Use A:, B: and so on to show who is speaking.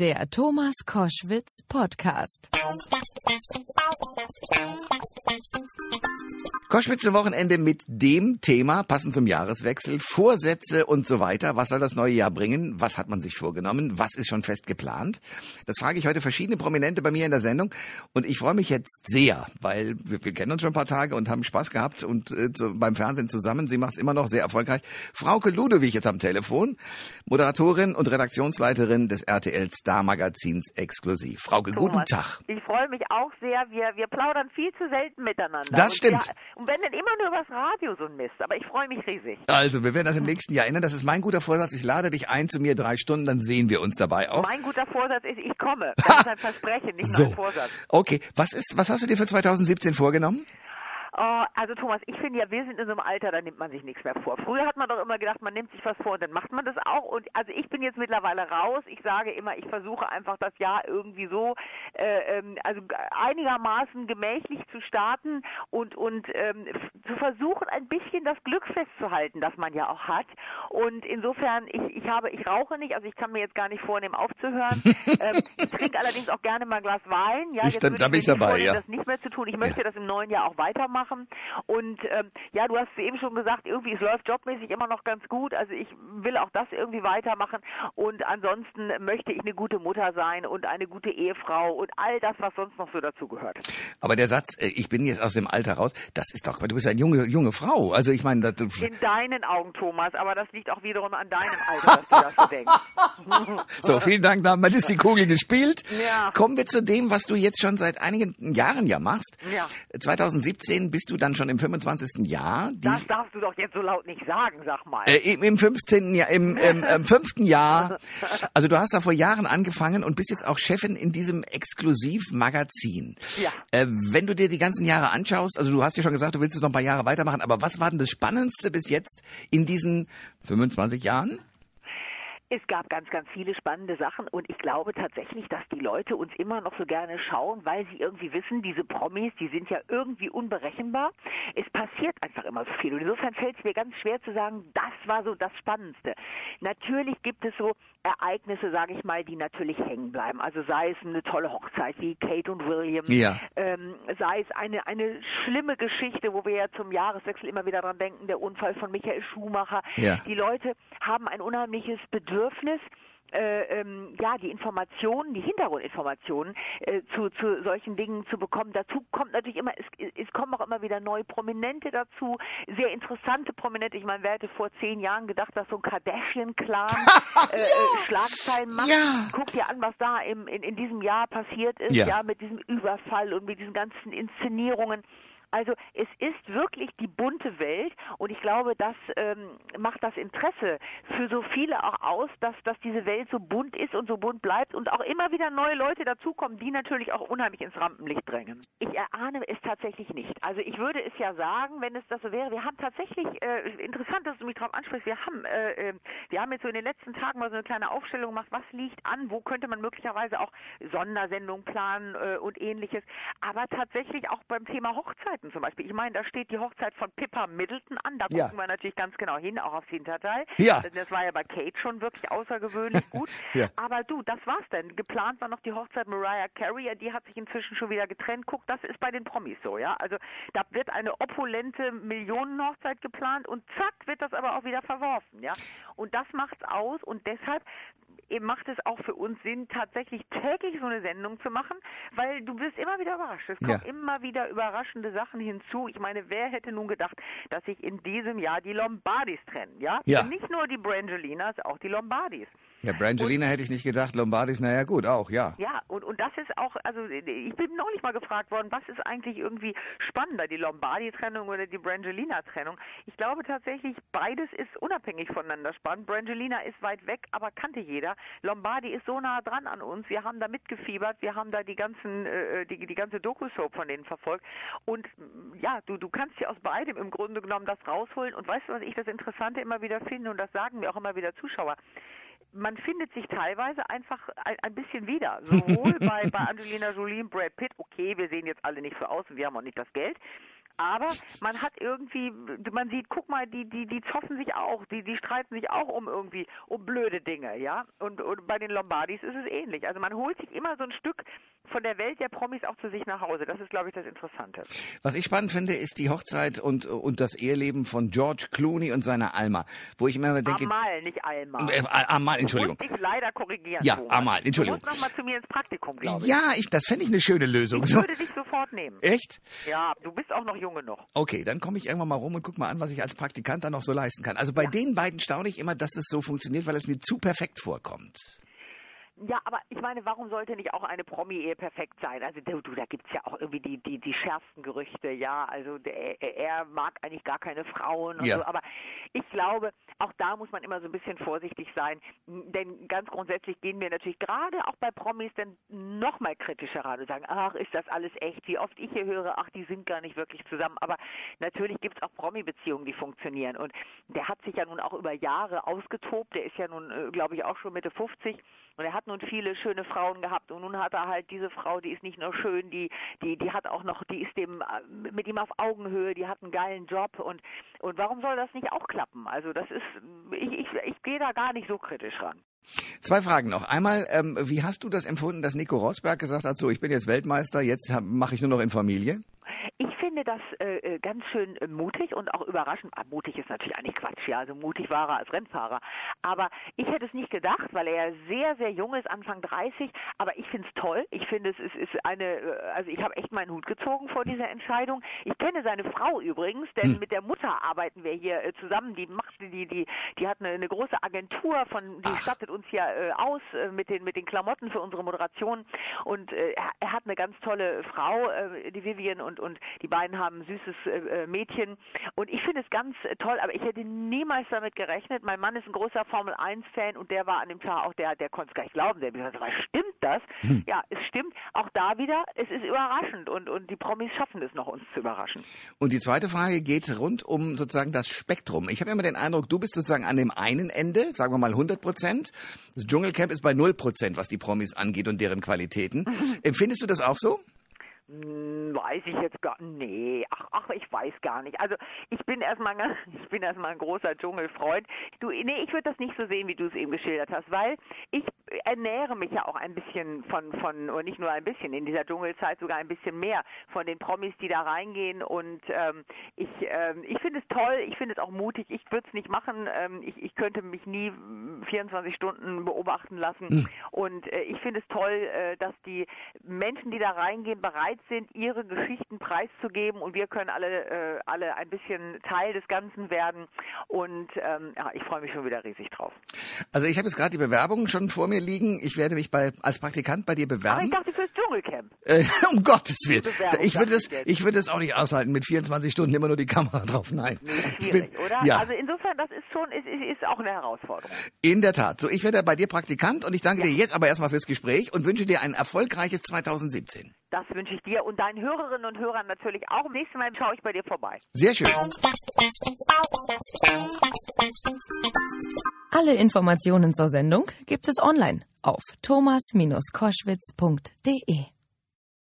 A: Der Thomas Koschwitz Podcast.
B: Koschwitz Wochenende mit dem Thema, passend zum Jahreswechsel, Vorsätze und so weiter. Was soll das neue Jahr bringen? Was hat man sich vorgenommen? Was ist schon fest geplant? Das frage ich heute verschiedene Prominente bei mir in der Sendung. Und ich freue mich jetzt sehr, weil wir, wir kennen uns schon ein paar Tage und haben Spaß gehabt und äh, zu, beim Fernsehen zusammen. Sie macht es immer noch sehr erfolgreich. Frauke Ludewig jetzt am Telefon, Moderatorin und Redaktionsleiterin des RTL Star Magazins exklusiv. Frauke,
C: Thomas,
B: guten Tag.
C: Ich freue mich auch sehr. Wir, wir plaudern viel zu selten miteinander.
B: Das
C: und
B: stimmt.
C: Wir, und wenn dann immer nur übers Radio so ein Mist. Aber ich freue mich riesig.
B: Also, wir werden das im nächsten Jahr ändern. Das ist mein guter Vorsatz. Ich lade dich ein zu mir drei Stunden, dann sehen wir uns dabei auch.
C: Mein guter Vorsatz ist, ich komme. Das ist ein Versprechen, nicht nur ein Vorsatz.
B: Okay, was ist, was hast du dir für 2017 vorgenommen?
C: Oh, also Thomas, ich finde ja, wir sind in so einem Alter, da nimmt man sich nichts mehr vor. Früher hat man doch immer gedacht, man nimmt sich was vor und dann macht man das auch. Und also ich bin jetzt mittlerweile raus. Ich sage immer, ich versuche einfach das Jahr irgendwie so, äh, ähm, also einigermaßen gemächlich zu starten und und ähm, zu versuchen, ein bisschen das Glück festzuhalten, das man ja auch hat. Und insofern, ich, ich habe, ich rauche nicht, also ich kann mir jetzt gar nicht vornehmen aufzuhören. ähm, ich trinke allerdings auch gerne mal ein Glas Wein. Ja,
B: Ich-
C: jetzt
B: da-
C: würde
B: da
C: ich
B: bin ich dabei, ja.
C: das nicht mehr zu tun. Ich möchte das im neuen Jahr auch weitermachen. Und ähm, ja, du hast eben schon gesagt, irgendwie es läuft jobmäßig immer noch ganz gut. Also ich will auch das irgendwie weitermachen. Und ansonsten möchte ich eine gute Mutter sein und eine gute Ehefrau und all das, was sonst noch so dazugehört.
B: Aber der Satz, äh, ich bin jetzt aus dem Alter raus, das ist doch, du bist eine junge, junge Frau. Also ich meine, das,
C: In deinen Augen, Thomas, aber das liegt auch wiederum an deinem Alter, dass du das so denkst.
B: so, vielen Dank, damit ist die Kugel gespielt.
C: Ja.
B: Kommen wir zu dem, was du jetzt schon seit einigen Jahren ja machst.
C: Ja.
B: 2017 bist du dann schon im 25. Jahr.
C: Das darfst du doch jetzt so laut nicht sagen, sag mal.
B: Äh, im, Im 15. Jahr, im, im, im fünften Jahr. Also du hast da vor Jahren angefangen und bist jetzt auch Chefin in diesem Exklusivmagazin.
C: Ja.
B: Äh, wenn du dir die ganzen Jahre anschaust, also du hast ja schon gesagt, du willst es noch ein paar Jahre weitermachen, aber was war denn das Spannendste bis jetzt in diesen 25 Jahren?
C: Es gab ganz, ganz viele spannende Sachen und ich glaube tatsächlich, dass die Leute uns immer noch so gerne schauen, weil sie irgendwie wissen, diese Promis, die sind ja irgendwie unberechenbar. Es passiert einfach immer so viel und insofern fällt es mir ganz schwer zu sagen, das war so das Spannendste. Natürlich gibt es so Ereignisse, sage ich mal, die natürlich hängen bleiben. Also sei es eine tolle Hochzeit wie Kate und William,
B: Ja.
C: ähm, sei es eine, eine schlimme Geschichte, wo wir ja zum Jahreswechsel immer wieder dran denken, der Unfall von Michael Schumacher.
B: Ja.
C: Die Leute haben ein unheimliches Bedürfnis, äh, ähm, ja, die Informationen, die Hintergrundinformationen äh, zu, zu solchen Dingen zu bekommen. Dazu kommt natürlich immer, es, es kommen auch immer wieder neue Prominente dazu, sehr interessante Prominente. Ich meine, wer hätte vor zehn Jahren gedacht, dass so ein Kardashian-Clan äh, äh, Schlagzeilen macht?
B: Ja.
C: Guck dir an, was da im, in, in diesem Jahr passiert ist,
B: Ja.
C: ja, mit diesem Überfall und mit diesen ganzen Inszenierungen. Also es ist wirklich die bunte Welt und ich glaube, das ähm, macht das Interesse für so viele auch aus, dass, dass diese Welt so bunt ist und so bunt bleibt und auch immer wieder neue Leute dazukommen, die natürlich auch unheimlich ins Rampenlicht drängen. Ich erahne es tatsächlich nicht. Also ich würde es ja sagen, wenn es das so wäre. Wir haben tatsächlich, äh, interessant, dass du mich darauf ansprichst, wir haben, äh, äh, wir haben jetzt so in den letzten Tagen mal so eine kleine Aufstellung gemacht, was liegt an, wo könnte man möglicherweise auch Sondersendungen planen äh, und ähnliches. Aber tatsächlich auch beim Thema Hochzeiten zum Beispiel. Ich meine, da steht die Hochzeit von Pippa Middleton an. Da
B: Ja.
C: gucken wir natürlich ganz genau hin, auch aufs Hinterteil.
B: Ja.
C: Das- war ja bei Kate schon wirklich außergewöhnlich gut.
B: Ja.
C: Aber du, das war's denn. Geplant war noch die Hochzeit Mariah Carey, die hat sich inzwischen schon wieder getrennt. Guck, das ist bei den Promis so, ja. Also da wird eine opulente Millionenhochzeit geplant und zack wird das aber auch wieder verworfen, ja. Und das macht's aus und deshalb macht es auch für uns Sinn, tatsächlich täglich so eine Sendung zu machen, weil du wirst immer wieder überrascht. Es kommen
B: Ja.
C: immer wieder überraschende Sachen hinzu. Ich meine, wer hätte nun gedacht, dass sich in diesem Jahr die Lombardis trennen, ja?
B: Ja.
C: Nicht nur die Brangelinas, auch die Lombardis.
B: Ja, Brangelina hätte ich nicht gedacht, Lombardis, naja gut, auch, ja.
C: Ja, und, und das ist auch, also ich bin neulich mal gefragt worden, was ist eigentlich irgendwie spannender, die Lombardi-Trennung oder die Brangelina-Trennung? Ich glaube tatsächlich, beides ist unabhängig voneinander spannend. Brangelina ist weit weg, aber kannte jeder. Lombardi ist so nah dran an uns. Wir haben da mitgefiebert, wir haben da die ganzen, äh, die, die ganze Doku-Soap von denen verfolgt. Und mm, ja, du, du kannst dir aus beidem im Grunde genommen das rausholen. Und weißt du, was ich das Interessante immer wieder finde, und das sagen mir auch immer wieder Zuschauer, man findet sich teilweise einfach ein, ein bisschen wieder. Sowohl bei, bei Angelina Jolie und Brad Pitt, okay, wir sehen jetzt alle nicht so aus und wir haben auch nicht das Geld. Aber man hat irgendwie, man sieht, guck mal, die, die, die zoffen sich auch, die, die streiten sich auch um irgendwie, um blöde Dinge, ja. Und, und bei den Lombardis ist es ähnlich. Also man holt sich immer so ein Stück von der Welt der Promis auch zu sich nach Hause. Das ist, glaube ich, das Interessante.
B: Was ich spannend finde, ist die Hochzeit und, und das Eheleben von George Clooney und seiner Alma. Wo ich immer denke.
C: Amal, nicht Alma.
B: Äh, Amal, Entschuldigung.
C: Ich leider korrigieren.
B: Ja, Amal, Entschuldigung.
C: Du musst noch mal zu mir ins Praktikum, glaube ich.
B: Ja, ich, das fände ich eine schöne Lösung.
C: Ich würde dich sofort nehmen.
B: Echt?
C: Ja, du bist auch noch junge noch.
B: Okay, dann komme ich irgendwann mal rum und guck mal an, was ich als Praktikant da noch so leisten kann. Also bei ja. den beiden staune ich immer, dass es so funktioniert, weil es mir zu perfekt vorkommt.
C: Ja, aber ich meine, warum sollte nicht auch eine Promi-Ehe perfekt sein? Also du, du da gibt's ja auch irgendwie die, die, die schärfsten Gerüchte, ja. Also der, er mag eigentlich gar keine Frauen und
B: Ja.
C: so. Aber ich glaube, auch da muss man immer so ein bisschen vorsichtig sein. Denn ganz grundsätzlich gehen wir natürlich gerade auch bei Promis dann noch mal kritischer ran und sagen, ach, ist das alles echt? Wie oft ich hier höre, ach, die sind gar nicht wirklich zusammen. Aber natürlich gibt's auch Promi-Beziehungen, die funktionieren. Und der hat sich ja nun auch über Jahre ausgetobt. Der ist ja nun, äh, glaube ich, auch schon Mitte 50. Und er hat nun viele schöne Frauen gehabt und nun hat er halt diese Frau, die ist nicht nur schön, die, die, die hat auch noch, die ist dem äh, mit ihm auf Augenhöhe, die hat einen geilen Job und und warum soll das nicht auch klappen? Also das ist, ich, ich, ich gehe da gar nicht so kritisch ran.
B: Zwei Fragen noch. Einmal, ähm, wie hast du das empfunden, dass Nico Rosberg gesagt hat, so, ich bin jetzt Weltmeister, jetzt mache ich nur noch in Familie?
C: Ich finde das äh, ganz schön äh, mutig und auch überraschend. Ah, mutig ist natürlich eigentlich Quatsch, ja. Also mutig war er als Rennfahrer. Aber ich hätte es nicht gedacht, weil er sehr, sehr jung ist, Anfang 30. Aber ich finde es toll. Ich finde, es ist, ist eine, äh, also ich habe echt meinen Hut gezogen vor dieser Entscheidung. Ich kenne seine Frau übrigens, denn
B: Hm.
C: mit der Mutter arbeiten wir hier äh, zusammen. Die macht, die, die, die hat eine, eine große Agentur von, die
B: Ach.
C: stattet uns ja äh, aus äh, mit den, mit den Klamotten für unsere Moderation. Und äh, er, hat eine ganz tolle Frau, äh, die Vivian, und, und die beiden haben ein süßes äh, äh, Mädchen. Und ich finde es ganz toll, aber ich hätte niemals damit gerechnet. Mein Mann ist ein großer Formel 1-Fan und der war an dem Tag auch der, der konnte es gar nicht glauben. Der gesagt, was stimmt das? Ja, es stimmt. Auch da wieder, es ist überraschend und, und die Promis schaffen es noch, uns zu überraschen.
B: Und die zweite Frage geht rund um sozusagen das Spektrum. Ich habe immer den Eindruck, du bist sozusagen an dem einen Ende, sagen wir mal 100 Prozent. Das Dschungelcamp ist bei 0 Prozent, was die Promis angeht und deren Qualitäten. Empfindest du das auch so?
C: Hm, Weiß ich jetzt gar nee, ach, ach, ich weiß gar nicht. Also ich bin erstmal ich bin erstmal ein großer Dschungelfreund. Du, nee, ich würde das nicht so sehen, wie du es eben geschildert hast, weil ich ernähre mich ja auch ein bisschen von, von, oder nicht nur ein bisschen, in dieser Dschungelzeit sogar ein bisschen mehr von den Promis, die da reingehen. Und ähm, ich, ähm, ich finde es toll, ich finde es auch mutig, ich würde es nicht machen, ähm, ich, ich könnte mich nie mm, 24 Stunden beobachten lassen. Und äh, ich finde es toll, äh, dass die Menschen, die da reingehen, bereit sind, ihre Geschichten preiszugeben. Und wir können alle, äh, alle ein bisschen Teil des Ganzen werden. Und ähm, ja, ich freue mich schon wieder riesig drauf.
B: Also ich habe jetzt gerade die Bewerbung schon vor mir liegen. Ich werde mich bei, als Praktikant bei dir
C: Aber ich
B: bewerben.
C: dachte fürs Dschungelcamp.
B: Äh, um Gottes Willen. Ich würde das, ich würde das auch nicht aushalten mit 24 Stunden immer nur die Kamera drauf. Nein. Ich
C: Schwierig,
B: bin-
C: oder?
B: Ja,
C: Also insofern, das ist schon, ist, ist, ist auch eine Herausforderung.
B: in der Tat. So, ich werde bei dir Praktikant und ich danke dir jetzt aber erstmal fürs Gespräch und wünsche dir ein erfolgreiches 2017.
C: Das wünsche ich dir und deinen Hörerinnen und Hörern natürlich auch. Nächstes Mal schaue ich bei dir vorbei.
B: Sehr schön.
A: Alle Informationen zur Sendung gibt es online auf thomas-koschwitz.de.